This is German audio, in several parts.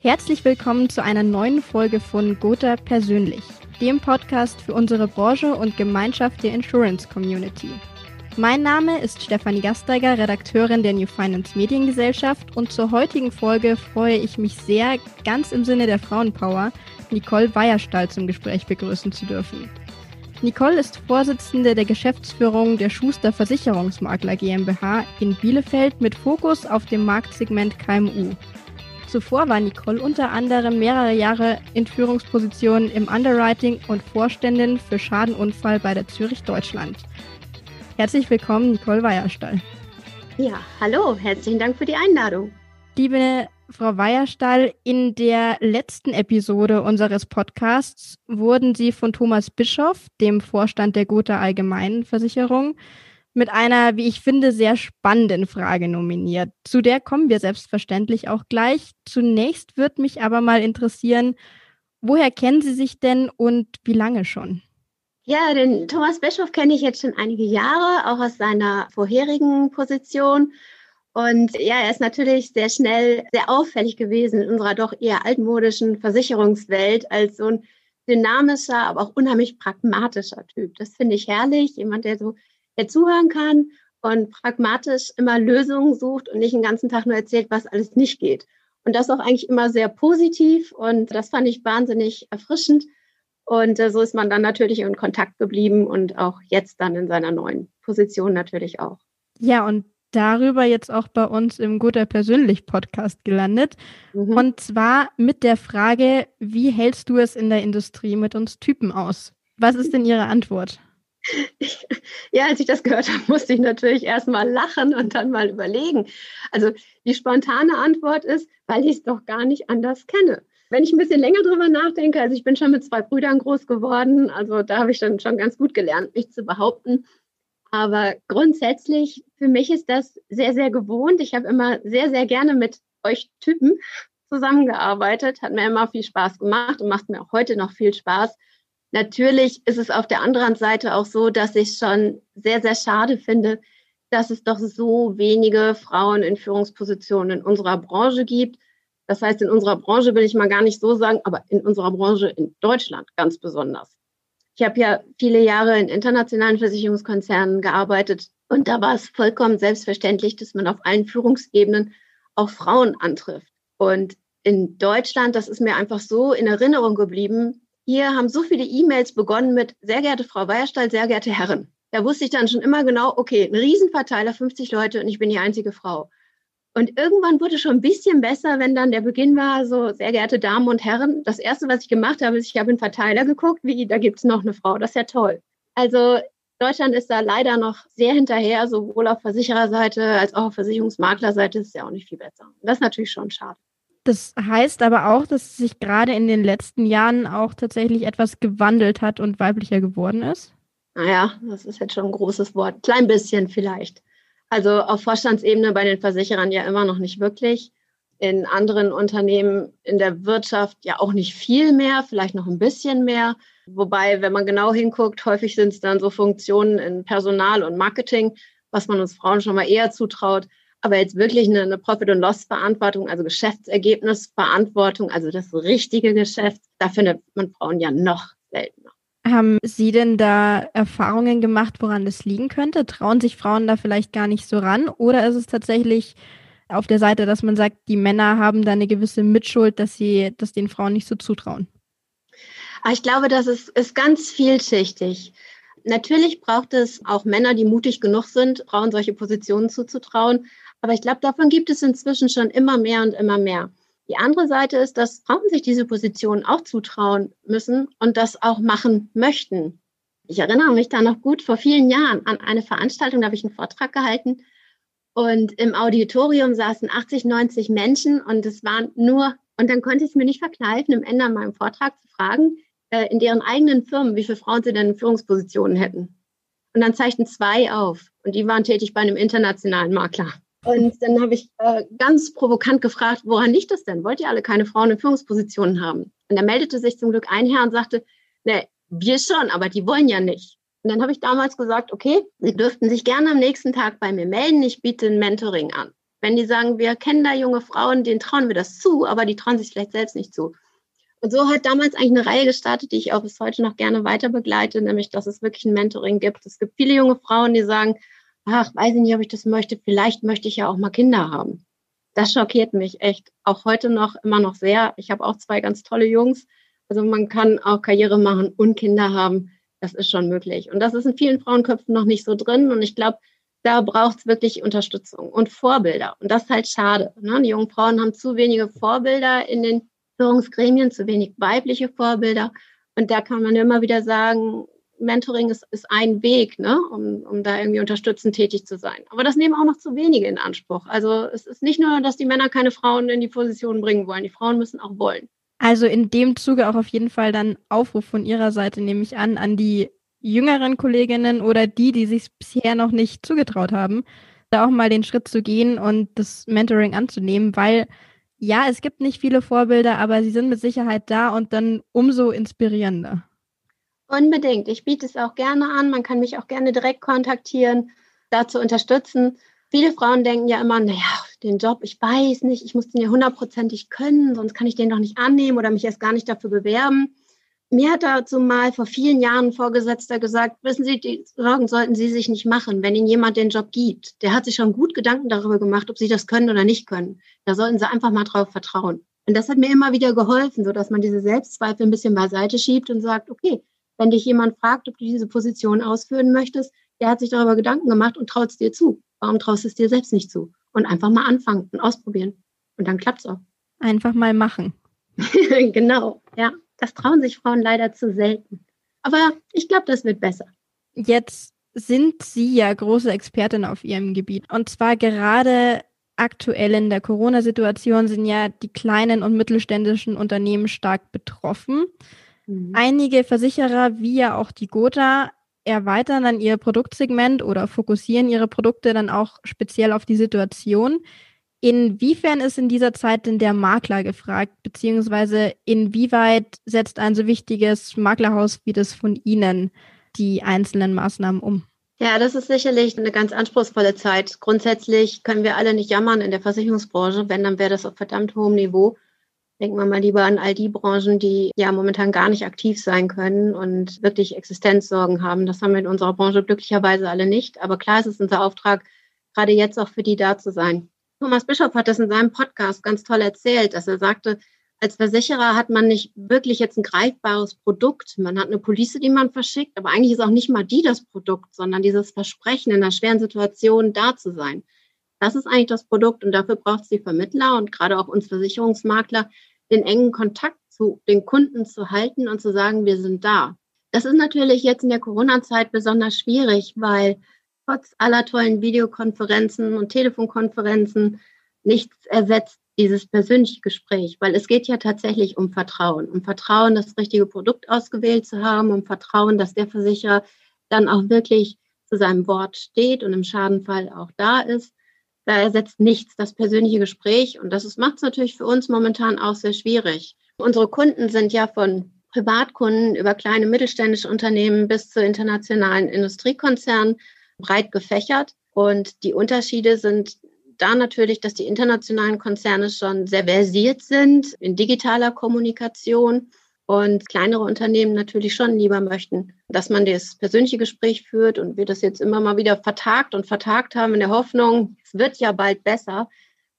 Herzlich willkommen zu einer neuen Folge von Gotha Persönlich, dem Podcast für unsere Branche und Gemeinschaft der Insurance Community. Mein Name ist Stefanie Gasteiger, Redakteurin der New Finance Mediengesellschaft und zur heutigen Folge freue ich mich sehr, ganz im Sinne der Frauenpower, Nicole Weierstall zum Gespräch begrüßen zu dürfen. Nicole ist Vorsitzende der Geschäftsführung der Schuster Versicherungsmakler GmbH in Bielefeld mit Fokus auf dem Marktsegment KMU. Zuvor war Nicole unter anderem mehrere Jahre in Führungspositionen im Underwriting und Vorständin für Schadenunfall bei der Zürich Deutschland. Herzlich willkommen, Nicole Weierstall. Ja, hallo, herzlichen Dank für die Einladung. Liebe Frau Weierstall, in der letzten Episode unseres Podcasts wurden Sie von Thomas Bischoff, dem Vorstand der Gotha Allgemeinen Versicherung, mit einer, wie ich finde, sehr spannenden Frage nominiert. Zu der kommen wir selbstverständlich auch gleich. Zunächst wird mich aber mal interessieren, woher kennen Sie sich denn und wie lange schon? Ja, den Thomas Bischof kenne ich jetzt schon einige Jahre, auch aus seiner vorherigen Position. Und ja, er ist natürlich sehr schnell sehr auffällig gewesen in unserer doch eher altmodischen Versicherungswelt als so ein dynamischer, aber auch unheimlich pragmatischer Typ. Das finde ich herrlich. Jemand, der so der zuhören kann und pragmatisch immer Lösungen sucht und nicht den ganzen Tag nur erzählt, was alles nicht geht. Und das auch eigentlich immer sehr positiv und das fand ich wahnsinnig erfrischend. Und äh, so ist man dann natürlich in Kontakt geblieben und auch jetzt dann in seiner neuen Position natürlich auch. Ja, und darüber jetzt auch bei uns im Guter Persönlich Podcast gelandet. Mhm. Und zwar mit der Frage, wie hältst du es in der Industrie mit uns Typen aus? Was ist denn Ihre Antwort? Ja, als ich das gehört habe, musste ich natürlich erst mal lachen und dann mal überlegen. Also die spontane Antwort ist, weil ich es doch gar nicht anders kenne. Wenn ich ein bisschen länger drüber nachdenke, also ich bin schon mit zwei Brüdern groß geworden, also da habe ich dann schon ganz gut gelernt, mich zu behaupten. Aber grundsätzlich, für mich ist das sehr, sehr gewohnt. Ich habe immer sehr, sehr gerne mit euch Typen zusammengearbeitet, hat mir immer viel Spaß gemacht und macht mir auch heute noch viel Spaß. Natürlich ist es auf der anderen Seite auch so, dass ich schon sehr, sehr schade finde, dass es doch so wenige Frauen in Führungspositionen in unserer Branche gibt. Das heißt, in unserer Branche will ich mal gar nicht so sagen, aber in unserer Branche in Deutschland ganz besonders. Ich habe ja viele Jahre in internationalen Versicherungskonzernen gearbeitet und da war es vollkommen selbstverständlich, dass man auf allen Führungsebenen auch Frauen antrifft. Und in Deutschland, das ist mir einfach so in Erinnerung geblieben, hier haben so viele E-Mails begonnen mit sehr geehrte Frau Weierstall, sehr geehrte Herren. Da wusste ich dann schon immer genau, okay, ein Riesenverteiler, 50 Leute und ich bin die einzige Frau. Und irgendwann wurde schon ein bisschen besser, wenn dann der Beginn war, so sehr geehrte Damen und Herren. Das Erste, was ich gemacht habe, ist, ich habe in Verteiler geguckt, wie, da gibt es noch eine Frau. Das ist ja toll. Also Deutschland ist da leider noch sehr hinterher, sowohl auf Versichererseite als auch auf Versicherungsmaklerseite ist es ja auch nicht viel besser. Das ist natürlich schon schade. Das heißt aber auch, dass sich gerade in den letzten Jahren auch tatsächlich etwas gewandelt hat und weiblicher geworden ist? Naja, das ist jetzt schon ein großes Wort. Klein bisschen vielleicht. Also auf Vorstandsebene bei den Versicherern ja immer noch nicht wirklich. In anderen Unternehmen in der Wirtschaft ja auch nicht viel mehr, vielleicht noch ein bisschen mehr. Wobei, wenn man genau hinguckt, häufig sind es dann so Funktionen in Personal und Marketing, was man uns Frauen schon mal eher zutraut. Aber jetzt wirklich eine, eine Profit- und Loss-Verantwortung, also Geschäftsergebnisverantwortung, also das richtige Geschäft, da findet man Frauen ja noch seltener. Haben Sie denn da Erfahrungen gemacht, woran das liegen könnte? Trauen sich Frauen da vielleicht gar nicht so ran? Oder ist es tatsächlich auf der Seite, dass man sagt, die Männer haben da eine gewisse Mitschuld, dass sie das den Frauen nicht so zutrauen? Ah, ich glaube, das ist, ist ganz vielschichtig. Natürlich braucht es auch Männer, die mutig genug sind, Frauen solche Positionen zuzutrauen. Aber ich glaube, davon gibt es inzwischen schon immer mehr und immer mehr. Die andere Seite ist, dass Frauen sich diese Position auch zutrauen müssen und das auch machen möchten. Ich erinnere mich da noch gut vor vielen Jahren an eine Veranstaltung, da habe ich einen Vortrag gehalten und im Auditorium saßen 80, 90 Menschen und es waren nur, und dann konnte ich es mir nicht verkneifen, im Ende an meinem Vortrag zu fragen, äh, in deren eigenen Firmen, wie viele Frauen sie denn in Führungspositionen hätten. Und dann zeigten zwei auf und die waren tätig bei einem internationalen Makler. Und dann habe ich äh, ganz provokant gefragt, woran liegt das denn? Wollt ihr alle keine Frauen in Führungspositionen haben? Und da meldete sich zum Glück ein Herr und sagte, ne, wir schon, aber die wollen ja nicht. Und dann habe ich damals gesagt, okay, Sie dürften sich gerne am nächsten Tag bei mir melden. Ich biete ein Mentoring an. Wenn die sagen, wir kennen da junge Frauen, denen trauen wir das zu, aber die trauen sich vielleicht selbst nicht zu. Und so hat damals eigentlich eine Reihe gestartet, die ich auch bis heute noch gerne weiter begleite, nämlich, dass es wirklich ein Mentoring gibt. Es gibt viele junge Frauen, die sagen, ach, weiß ich nicht, ob ich das möchte, vielleicht möchte ich ja auch mal Kinder haben. Das schockiert mich echt auch heute noch immer noch sehr. Ich habe auch zwei ganz tolle Jungs. Also man kann auch Karriere machen und Kinder haben. Das ist schon möglich. Und das ist in vielen Frauenköpfen noch nicht so drin. Und ich glaube, da braucht es wirklich Unterstützung und Vorbilder. Und das ist halt schade. Ne? Die jungen Frauen haben zu wenige Vorbilder in den Führungsgremien, zu wenig weibliche Vorbilder. Und da kann man immer wieder sagen, Mentoring ist, ist ein Weg, ne, um, um da irgendwie unterstützend tätig zu sein. Aber das nehmen auch noch zu wenige in Anspruch. Also es ist nicht nur, dass die Männer keine Frauen in die Position bringen wollen. Die Frauen müssen auch wollen. Also in dem Zuge auch auf jeden Fall dann Aufruf von Ihrer Seite, nehme ich an, an die jüngeren Kolleginnen oder die, die sich bisher noch nicht zugetraut haben, da auch mal den Schritt zu gehen und das Mentoring anzunehmen, weil ja, es gibt nicht viele Vorbilder, aber sie sind mit Sicherheit da und dann umso inspirierender. Unbedingt. Ich biete es auch gerne an. Man kann mich auch gerne direkt kontaktieren, da zu unterstützen. Viele Frauen denken ja immer, naja, den Job, ich weiß nicht, ich muss den ja hundertprozentig können, sonst kann ich den doch nicht annehmen oder mich erst gar nicht dafür bewerben. Mir hat dazu mal vor vielen Jahren ein Vorgesetzter gesagt, wissen Sie, die Sorgen sollten Sie sich nicht machen, wenn Ihnen jemand den Job gibt. Der hat sich schon gut Gedanken darüber gemacht, ob Sie das können oder nicht können. Da sollten Sie einfach mal drauf vertrauen. Und das hat mir immer wieder geholfen, so dass man diese Selbstzweifel ein bisschen beiseite schiebt und sagt, okay, wenn dich jemand fragt, ob du diese Position ausführen möchtest, der hat sich darüber Gedanken gemacht und traut es dir zu. Warum traust du es dir selbst nicht zu? Und einfach mal anfangen und ausprobieren. Und dann klappt es auch. Einfach mal machen. genau, ja. Das trauen sich Frauen leider zu selten. Aber ich glaube, das wird besser. Jetzt sind Sie ja große Expertin auf Ihrem Gebiet. Und zwar gerade aktuell in der Corona-Situation sind ja die kleinen und mittelständischen Unternehmen stark betroffen. Mhm. Einige Versicherer, wie ja auch die Gotha, erweitern dann ihr Produktsegment oder fokussieren ihre Produkte dann auch speziell auf die Situation. Inwiefern ist in dieser Zeit denn der Makler gefragt, beziehungsweise inwieweit setzt ein so wichtiges Maklerhaus wie das von Ihnen die einzelnen Maßnahmen um? Ja, das ist sicherlich eine ganz anspruchsvolle Zeit. Grundsätzlich können wir alle nicht jammern in der Versicherungsbranche. Wenn, dann wäre das auf verdammt hohem Niveau. Denken wir mal lieber an all die Branchen, die ja momentan gar nicht aktiv sein können und wirklich Existenzsorgen haben. Das haben wir in unserer Branche glücklicherweise alle nicht. Aber klar ist es unser Auftrag, gerade jetzt auch für die da zu sein. Thomas Bischof hat das in seinem Podcast ganz toll erzählt, dass er sagte, als Versicherer hat man nicht wirklich jetzt ein greifbares Produkt. Man hat eine Police, die man verschickt, aber eigentlich ist auch nicht mal die das Produkt, sondern dieses Versprechen, in einer schweren Situation da zu sein. Das ist eigentlich das Produkt und dafür braucht es die Vermittler und gerade auch uns Versicherungsmakler, den engen Kontakt zu den Kunden zu halten und zu sagen, wir sind da. Das ist natürlich jetzt in der Corona-Zeit besonders schwierig, weil trotz aller tollen Videokonferenzen und Telefonkonferenzen nichts ersetzt dieses persönliche Gespräch, weil es geht ja tatsächlich um Vertrauen, um Vertrauen, das richtige Produkt ausgewählt zu haben, um Vertrauen, dass der Versicherer dann auch wirklich zu seinem Wort steht und im Schadenfall auch da ist. Da ersetzt nichts das persönliche Gespräch und das macht es natürlich für uns momentan auch sehr schwierig. Unsere Kunden sind ja von Privatkunden über kleine mittelständische Unternehmen bis zu internationalen Industriekonzernen breit gefächert. Und die Unterschiede sind da natürlich, dass die internationalen Konzerne schon sehr versiert sind in digitaler Kommunikation und kleinere Unternehmen natürlich schon lieber möchten, dass man das persönliche Gespräch führt und wir das jetzt immer mal wieder vertagt und vertagt haben in der Hoffnung, es wird ja bald besser.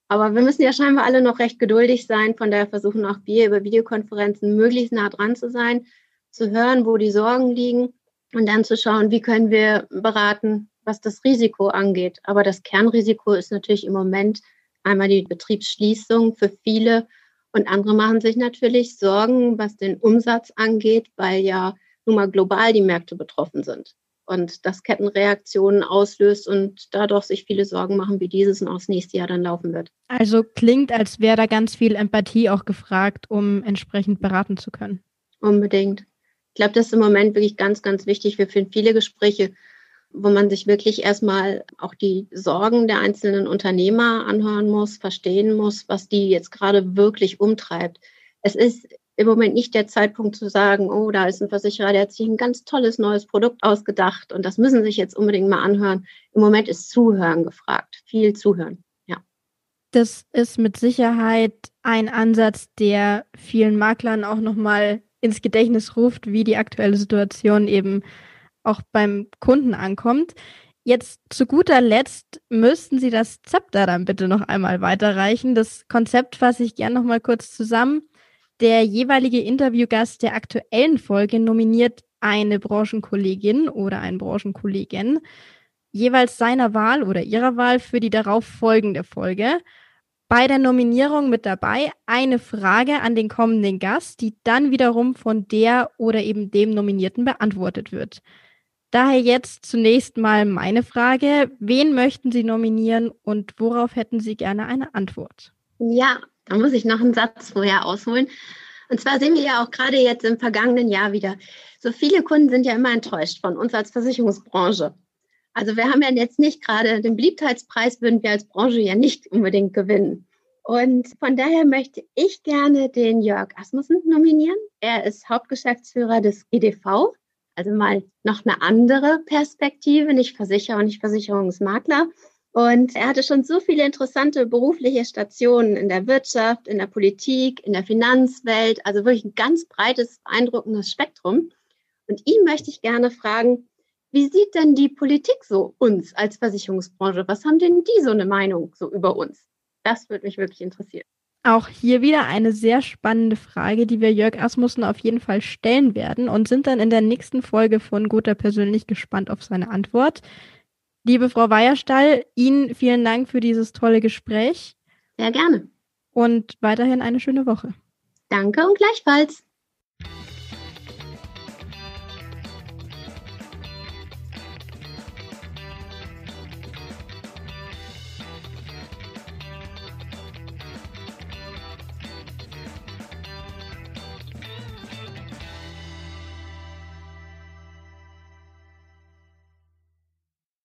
Aber wir müssen ja scheinbar alle noch recht geduldig sein. Von daher versuchen auch wir über Videokonferenzen möglichst nah dran zu sein, zu hören, wo die Sorgen liegen und dann zu schauen, wie können wir beraten, was das Risiko angeht. Aber das Kernrisiko ist natürlich im Moment einmal die Betriebsschließung für viele und andere machen sich natürlich Sorgen, was den Umsatz angeht, weil ja nun mal global die Märkte betroffen sind und das Kettenreaktionen auslöst und dadurch sich viele Sorgen machen, wie dieses und auch das nächste Jahr dann laufen wird. Also klingt, als wäre da ganz viel Empathie auch gefragt, um entsprechend beraten zu können. Unbedingt. Ich glaube, das ist im Moment wirklich ganz, ganz wichtig. Wir führen viele Gespräche, wo man sich wirklich erstmal auch die Sorgen der einzelnen Unternehmer anhören muss, verstehen muss, was die jetzt gerade wirklich umtreibt. Es ist im Moment nicht der Zeitpunkt zu sagen, oh, da ist ein Versicherer, der hat sich ein ganz tolles neues Produkt ausgedacht und das müssen Sie sich jetzt unbedingt mal anhören. Im Moment ist Zuhören gefragt, viel Zuhören. Ja. Das ist mit Sicherheit ein Ansatz, der vielen Maklern auch nochmal ins Gedächtnis ruft, wie die aktuelle Situation eben auch beim Kunden ankommt. Jetzt zu guter Letzt müssten Sie das Zepter dann bitte noch einmal weiterreichen. Das Konzept fasse ich gerne noch mal kurz zusammen. Der jeweilige Interviewgast der aktuellen Folge nominiert eine Branchenkollegin oder einen Branchenkollegen jeweils seiner Wahl oder ihrer Wahl für die darauf folgende Folge. Bei der Nominierung mit dabei eine Frage an den kommenden Gast, die dann wiederum von der oder eben dem Nominierten beantwortet wird. Daher jetzt zunächst mal meine Frage. Wen möchten Sie nominieren und worauf hätten Sie gerne eine Antwort? Ja, da muss ich noch einen Satz vorher ausholen. Und zwar sehen wir ja auch gerade jetzt im vergangenen Jahr wieder, so viele Kunden sind ja immer enttäuscht von uns als Versicherungsbranche. Also wir haben ja jetzt nicht gerade den Beliebtheitspreis, würden wir als Branche ja nicht unbedingt gewinnen. Und von daher möchte ich gerne den Jörg Asmussen nominieren. Er ist Hauptgeschäftsführer des GDV, also mal noch eine andere Perspektive, nicht Versicherer nicht Versicherungsmakler. Und er hatte schon so viele interessante berufliche Stationen in der Wirtschaft, in der Politik, in der Finanzwelt, also wirklich ein ganz breites, beeindruckendes Spektrum. Und ihn möchte ich gerne fragen, wie sieht denn die Politik so uns als Versicherungsbranche? Was haben denn die so eine Meinung so über uns? Das würde mich wirklich interessieren. Auch hier wieder eine sehr spannende Frage, die wir Jörg Asmussen auf jeden Fall stellen werden und sind dann in der nächsten Folge von Gotha persönlich gespannt auf seine Antwort. Liebe Frau Weierstall, Ihnen vielen Dank für dieses tolle Gespräch. Sehr gerne. Und weiterhin eine schöne Woche. Danke und gleichfalls.